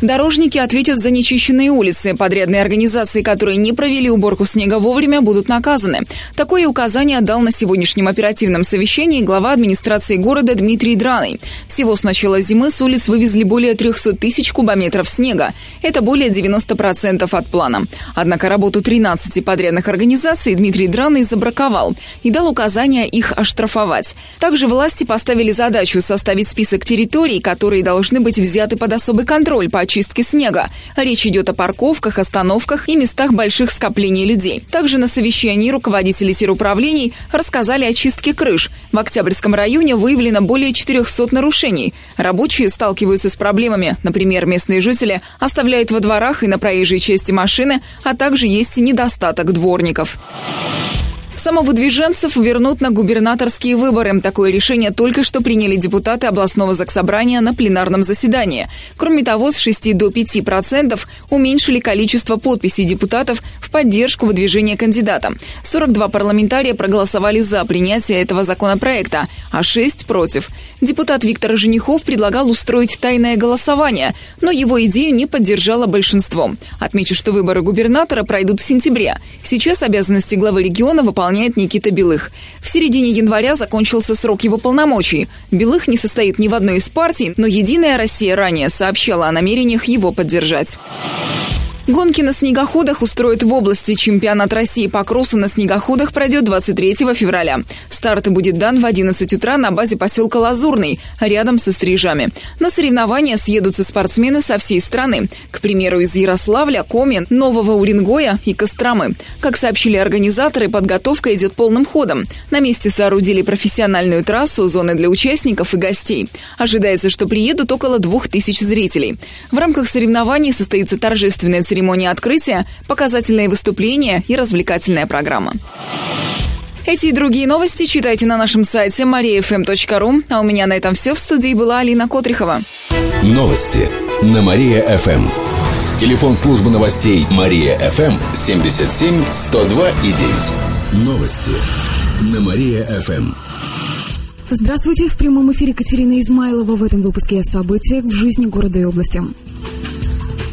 Дорожники ответят за нечищенные улицы. Подрядные организации, которые не провели уборку снега вовремя, будут наказаны. Такое указание дал на сегодняшнем оперативном совещании глава администрации города Дмитрий Драный. Всего с начала зимы с улиц вывезли более 300 тысяч кубометров снега. Это более 90% от плана. Однако работу 13 подрядных организаций Дмитрий Драный забраковал и дал указание их оштрафовать. Также власти поставили задачу составить список территорий, которые должны быть взяты под особый контроль по очистки снега. Речь идет о парковках, остановках и местах больших скоплений людей. Также на совещании руководители теруправлений рассказали о чистке крыш. В Октябрьском районе выявлено более 400 нарушений. Рабочие сталкиваются с проблемами. Например, местные жители оставляют во дворах и на проезжей части машины, а также есть недостаток дворников. Самовыдвиженцев вернут на губернаторские выборы. Такое решение только что приняли депутаты областного заксобрания на пленарном заседании. Кроме того, с 6 до 5 процентов уменьшили количество подписей депутатов в поддержку выдвижения кандидата. 42 парламентария проголосовали за принятие этого законопроекта, а 6 против. Депутат Виктор Женихов предлагал устроить тайное голосование, но его идею не поддержало большинство. Отмечу, что выборы губернатора пройдут в сентябре. Сейчас обязанности главы региона выполняют выполняет Никита Белых. В середине января закончился срок его полномочий. Белых не состоит ни в одной из партий, но «Единая Россия» ранее сообщала о намерениях его поддержать. Гонки на снегоходах устроят в области. Чемпионат России по кроссу на снегоходах пройдет 23 февраля. Старт будет дан в 11 утра на базе поселка Лазурный, рядом со Стрижами. На соревнования съедутся спортсмены со всей страны. К примеру, из Ярославля, Коми, Нового Уренгоя и Костромы. Как сообщили организаторы, подготовка идет полным ходом. На месте соорудили профессиональную трассу, зоны для участников и гостей. Ожидается, что приедут около 2000 зрителей. В рамках соревнований состоится торжественная церемония церемония открытия, показательные выступления и развлекательная программа. Эти и другие новости читайте на нашем сайте mariafm.ru. А у меня на этом все. В студии была Алина Котрихова. Новости на Мария-ФМ. Телефон службы новостей Мария-ФМ 77 102 и 9. Новости на Мария-ФМ. Здравствуйте. В прямом эфире Катерина Измайлова в этом выпуске о событиях в жизни города и области.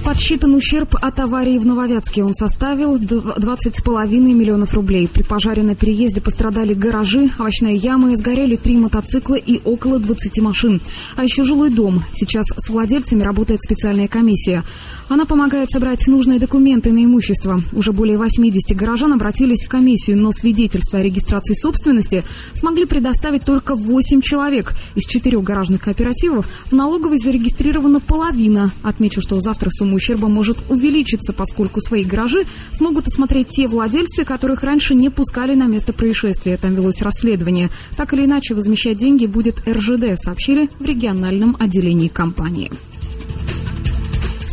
Подсчитан ущерб от аварии в Нововятске. Он составил 20,5 миллионов рублей. При пожаре на переезде пострадали гаражи, овощная яма, сгорели три мотоцикла и около 20 машин. А еще жилой дом. Сейчас с владельцами работает специальная комиссия. Она помогает собрать нужные документы на имущество. Уже более 80 горожан обратились в комиссию, но свидетельство о регистрации собственности смогли предоставить только 8 человек. Из четырех гаражных кооперативов в налоговой зарегистрирована половина. Отмечу, что завтра сумму ущерба может увеличиться, поскольку свои гаражи смогут осмотреть те владельцы, которых раньше не пускали на место происшествия. Там велось расследование. Так или иначе, возмещать деньги будет РЖД, сообщили в региональном отделении компании.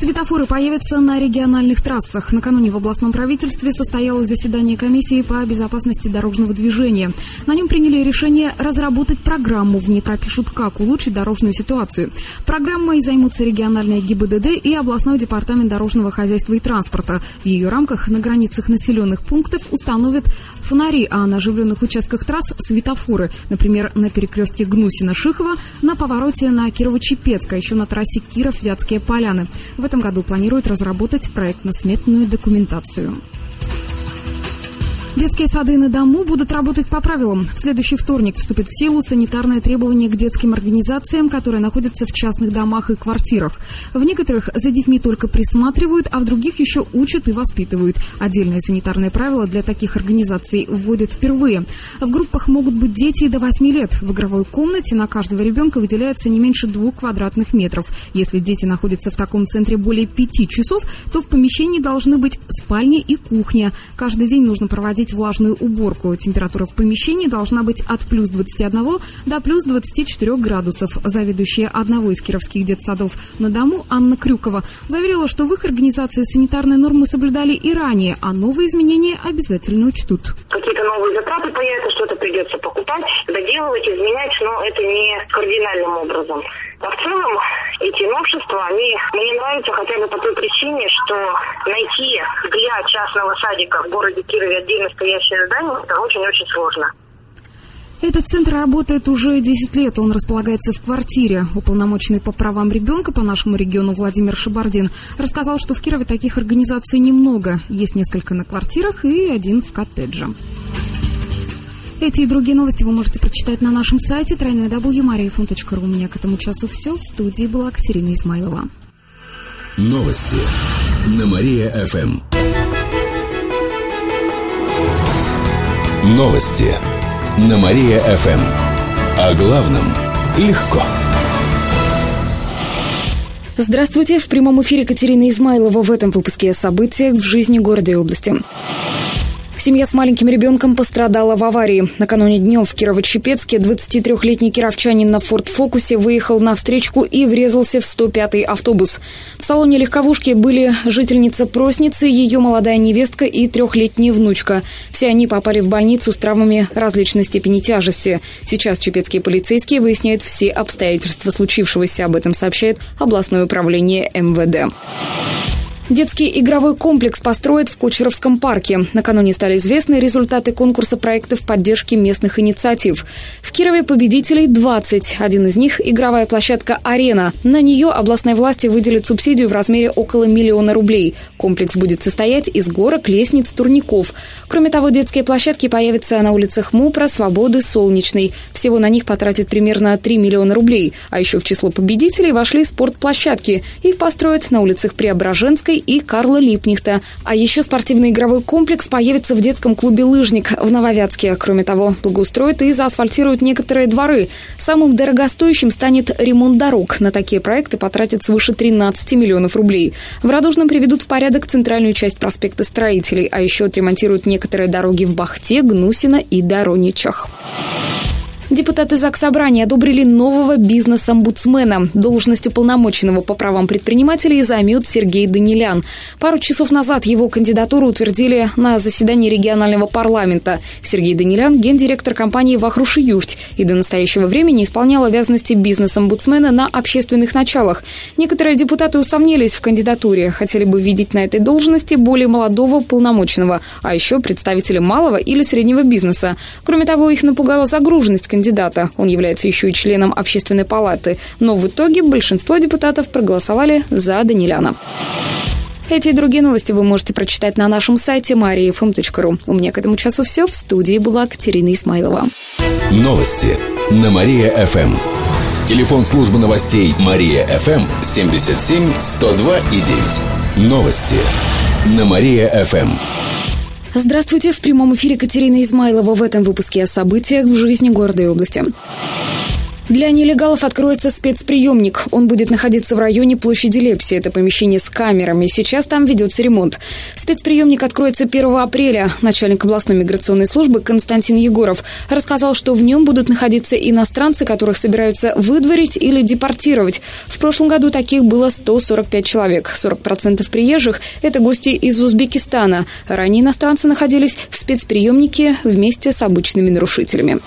Светофоры появятся на региональных трассах. Накануне в областном правительстве состоялось заседание комиссии по безопасности дорожного движения. На нем приняли решение разработать программу. В ней пропишут, как улучшить дорожную ситуацию. Программой займутся региональные ГИБДД и областной департамент дорожного хозяйства и транспорта. В ее рамках на границах населенных пунктов установят фонари, а на оживленных участках трасс – светофоры. Например, на перекрестке Гнусина-Шихова, на повороте на Кирово-Чепецк, а еще на трассе Киров-Вятские поляны. В этом году планируют разработать проектно-сметную документацию. Детские сады на дому будут работать по правилам. В следующий вторник вступит в силу санитарное требование к детским организациям, которые находятся в частных домах и квартирах. В некоторых за детьми только присматривают, а в других еще учат и воспитывают. Отдельные санитарные правила для таких организаций вводят впервые. В группах могут быть дети до 8 лет. В игровой комнате на каждого ребенка выделяется не меньше двух квадратных метров. Если дети находятся в таком центре более пяти часов, то в помещении должны быть спальня и кухня. Каждый день нужно проводить проводить влажную уборку. Температура в помещении должна быть от плюс 21 до плюс 24 градусов. Заведующая одного из кировских детсадов на дому Анна Крюкова заверила, что в их организации санитарные нормы соблюдали и ранее, а новые изменения обязательно учтут. Какие-то новые затраты появятся, что-то придется покупать, доделывать, изменять, но это не кардинальным образом. Но в целом эти новшества, они мне нравятся хотя бы по той причине, что найти для частного садика в городе Кирове отдельно стоящее здание, это очень-очень сложно. Этот центр работает уже 10 лет. Он располагается в квартире. Уполномоченный по правам ребенка по нашему региону Владимир Шабардин рассказал, что в Кирове таких организаций немного. Есть несколько на квартирах и один в коттедже. Эти и другие новости вы можете прочитать на нашем сайте www.mariafon.ru. У меня к этому часу все. В студии была Катерина Измайлова. Новости на Мария-ФМ. Новости на Мария-ФМ. О главном легко. Здравствуйте! В прямом эфире Катерина Измайлова в этом выпуске о событиях в жизни города и области. Семья с маленьким ребенком пострадала в аварии. Накануне днем в Кирово-Чепецке 23-летний кировчанин на Форд Фокусе выехал на встречку и врезался в 105-й автобус. В салоне легковушки были жительница Просницы, ее молодая невестка и трехлетняя внучка. Все они попали в больницу с травмами различной степени тяжести. Сейчас чепецкие полицейские выясняют все обстоятельства случившегося. Об этом сообщает областное управление МВД. Детский игровой комплекс построят в Кучеровском парке. Накануне стали известны результаты конкурса проектов поддержки местных инициатив. В Кирове победителей 20. Один из них – игровая площадка «Арена». На нее областные власти выделят субсидию в размере около миллиона рублей. Комплекс будет состоять из горок, лестниц, турников. Кроме того, детские площадки появятся на улицах Мупра, Свободы, Солнечной. Всего на них потратят примерно 3 миллиона рублей. А еще в число победителей вошли спортплощадки. Их построят на улицах Преображенской, Липницкой и Карла Липнихта. А еще спортивный игровой комплекс появится в детском клубе «Лыжник» в Нововятске. Кроме того, благоустроят и заасфальтируют некоторые дворы. Самым дорогостоящим станет ремонт дорог. На такие проекты потратят свыше 13 миллионов рублей. В Радужном приведут в порядок центральную часть проспекта строителей, а еще отремонтируют некоторые дороги в Бахте, Гнусино и Дороничах. Депутаты ЗАГС Собрания одобрили нового бизнес-омбудсмена. Должность уполномоченного по правам предпринимателей займет Сергей Данилян. Пару часов назад его кандидатуру утвердили на заседании регионального парламента. Сергей Данилян – гендиректор компании «Вахруши Юфть» и до настоящего времени исполнял обязанности бизнес-омбудсмена на общественных началах. Некоторые депутаты усомнились в кандидатуре, хотели бы видеть на этой должности более молодого полномоченного, а еще представителя малого или среднего бизнеса. Кроме того, их напугала загруженность кандидата. Он является еще и членом общественной палаты. Но в итоге большинство депутатов проголосовали за Даниляна. Эти и другие новости вы можете прочитать на нашем сайте mariafm.ru. У меня к этому часу все. В студии была Катерина Исмайлова. Новости на Мария-ФМ. Телефон службы новостей Мария-ФМ 77 102 и 9. Новости на Мария-ФМ. Здравствуйте! В прямом эфире Катерина Измайлова в этом выпуске о событиях в жизни города и области. Для нелегалов откроется спецприемник. Он будет находиться в районе площади Лепси. Это помещение с камерами. Сейчас там ведется ремонт. Спецприемник откроется 1 апреля. Начальник областной миграционной службы Константин Егоров рассказал, что в нем будут находиться иностранцы, которых собираются выдворить или депортировать. В прошлом году таких было 145 человек. 40% приезжих – это гости из Узбекистана. Ранее иностранцы находились в спецприемнике вместе с обычными нарушителями.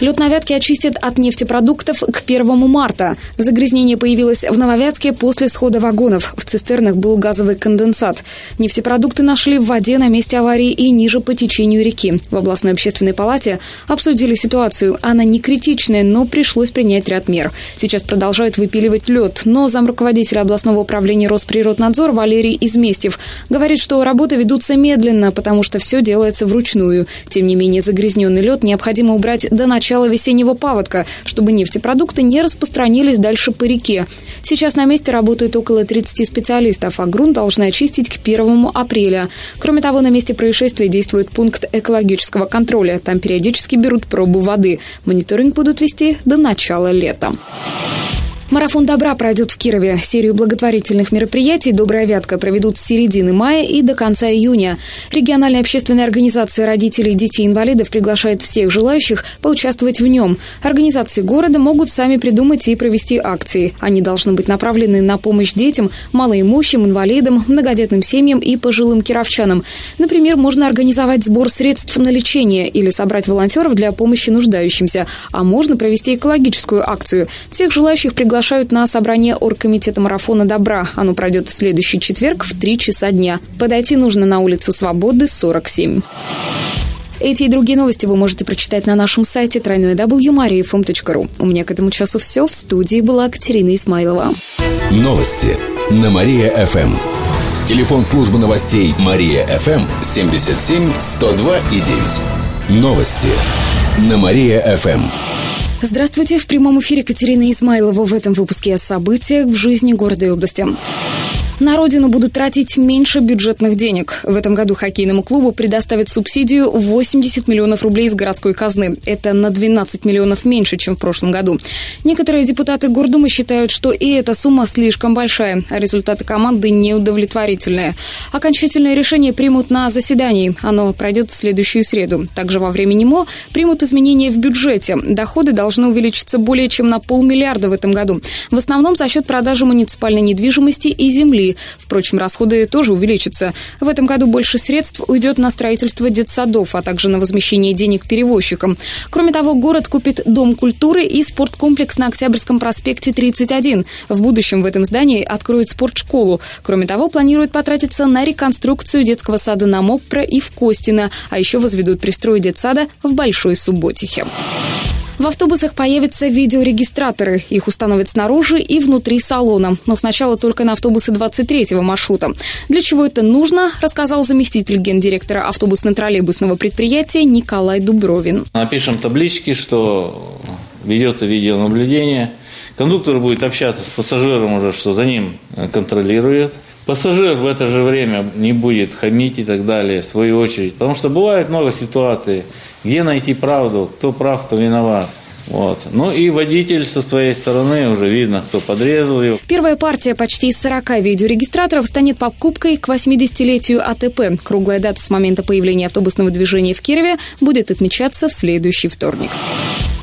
Лед на Вятке очистят от нефтепродуктов к 1 марта. Загрязнение появилось в Нововятске после схода вагонов. В цистернах был газовый конденсат. Нефтепродукты нашли в воде на месте аварии и ниже по течению реки. В областной общественной палате обсудили ситуацию. Она не критичная, но пришлось принять ряд мер. Сейчас продолжают выпиливать лед, но замруководитель областного управления Росприроднадзор Валерий Изместьев говорит, что работы ведутся медленно, потому что все делается вручную. Тем не менее, загрязненный лед необходимо убрать до начала начала весеннего паводка, чтобы нефтепродукты не распространились дальше по реке. Сейчас на месте работают около 30 специалистов, а грунт должны очистить к 1 апреля. Кроме того, на месте происшествия действует пункт экологического контроля. Там периодически берут пробу воды. Мониторинг будут вести до начала лета. Марафон добра пройдет в Кирове. Серию благотворительных мероприятий «Добрая вятка» проведут с середины мая и до конца июня. Региональная общественная организация родителей детей-инвалидов приглашает всех желающих поучаствовать в нем. Организации города могут сами придумать и провести акции. Они должны быть направлены на помощь детям, малоимущим, инвалидам, многодетным семьям и пожилым кировчанам. Например, можно организовать сбор средств на лечение или собрать волонтеров для помощи нуждающимся. А можно провести экологическую акцию. Всех желающих приглашать приглашают на собрание оргкомитета марафона добра. Оно пройдет в следующий четверг в 3 часа дня. Подойти нужно на улицу Свободы, 47. Эти и другие новости вы можете прочитать на нашем сайте www.mariafm.ru. У меня к этому часу все. В студии была Катерина Исмайлова. Новости на Мария-ФМ. Телефон службы новостей Мария-ФМ 77 102 и 9. Новости на Мария-ФМ. Здравствуйте, в прямом эфире Катерина Измайлова. В этом выпуске о событиях в жизни города и области. На родину будут тратить меньше бюджетных денег. В этом году хоккейному клубу предоставят субсидию 80 миллионов рублей из городской казны. Это на 12 миллионов меньше, чем в прошлом году. Некоторые депутаты Гордумы считают, что и эта сумма слишком большая, а результаты команды неудовлетворительные. Окончательное решение примут на заседании. Оно пройдет в следующую среду. Также во время НИМО примут изменения в бюджете. Доходы должны увеличиться более чем на полмиллиарда в этом году. В основном за счет продажи муниципальной недвижимости и земли Впрочем, расходы тоже увеличатся. В этом году больше средств уйдет на строительство детсадов, а также на возмещение денег перевозчикам. Кроме того, город купит Дом культуры и спорткомплекс на Октябрьском проспекте 31. В будущем в этом здании откроют спортшколу. Кроме того, планируют потратиться на реконструкцию детского сада на Моппро и в Костино, а еще возведут пристрой детсада в Большой Субботихе. В автобусах появятся видеорегистраторы. Их установят снаружи и внутри салона. Но сначала только на автобусы 23-го маршрута. Для чего это нужно, рассказал заместитель гендиректора автобусно-троллейбусного предприятия Николай Дубровин. Напишем таблички, что ведется видеонаблюдение. Кондуктор будет общаться с пассажиром уже, что за ним контролирует. Пассажир в это же время не будет хамить и так далее, в свою очередь. Потому что бывает много ситуаций, где найти правду, кто прав, кто виноват. Вот. Ну и водитель со своей стороны уже видно, кто подрезал его. Первая партия почти из 40 видеорегистраторов станет покупкой к 80-летию АТП. Круглая дата с момента появления автобусного движения в Кирове будет отмечаться в следующий вторник.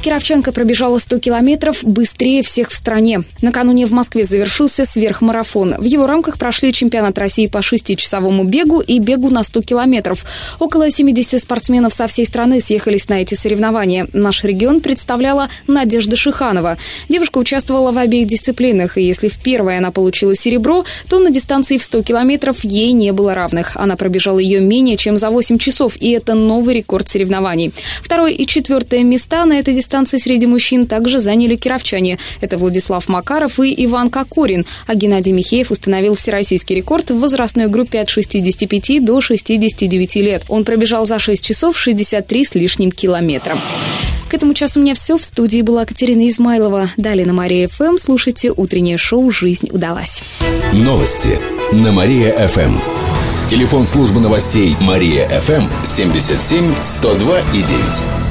Кировченко пробежала 100 километров быстрее всех в стране. Накануне в Москве завершился сверхмарафон. В его рамках прошли чемпионат России по шестичасовому бегу и бегу на 100 километров. Около 70 спортсменов со всей страны съехались на эти соревнования. Наш регион представляла Надежда Шиханова. Девушка участвовала в обеих дисциплинах, и если в первой она получила серебро, то на дистанции в 100 километров ей не было равных. Она пробежала ее менее чем за 8 часов, и это новый рекорд соревнований. Второе и четвертое места на этой дистанции дистанции среди мужчин также заняли кировчане. Это Владислав Макаров и Иван Кокорин. А Геннадий Михеев установил всероссийский рекорд в возрастной группе от 65 до 69 лет. Он пробежал за 6 часов 63 с лишним километра. К этому часу у меня все. В студии была Катерина Измайлова. Далее на Мария ФМ слушайте утреннее шоу «Жизнь удалась». Новости на Мария ФМ. Телефон службы новостей Мария ФМ 77 102 и 9.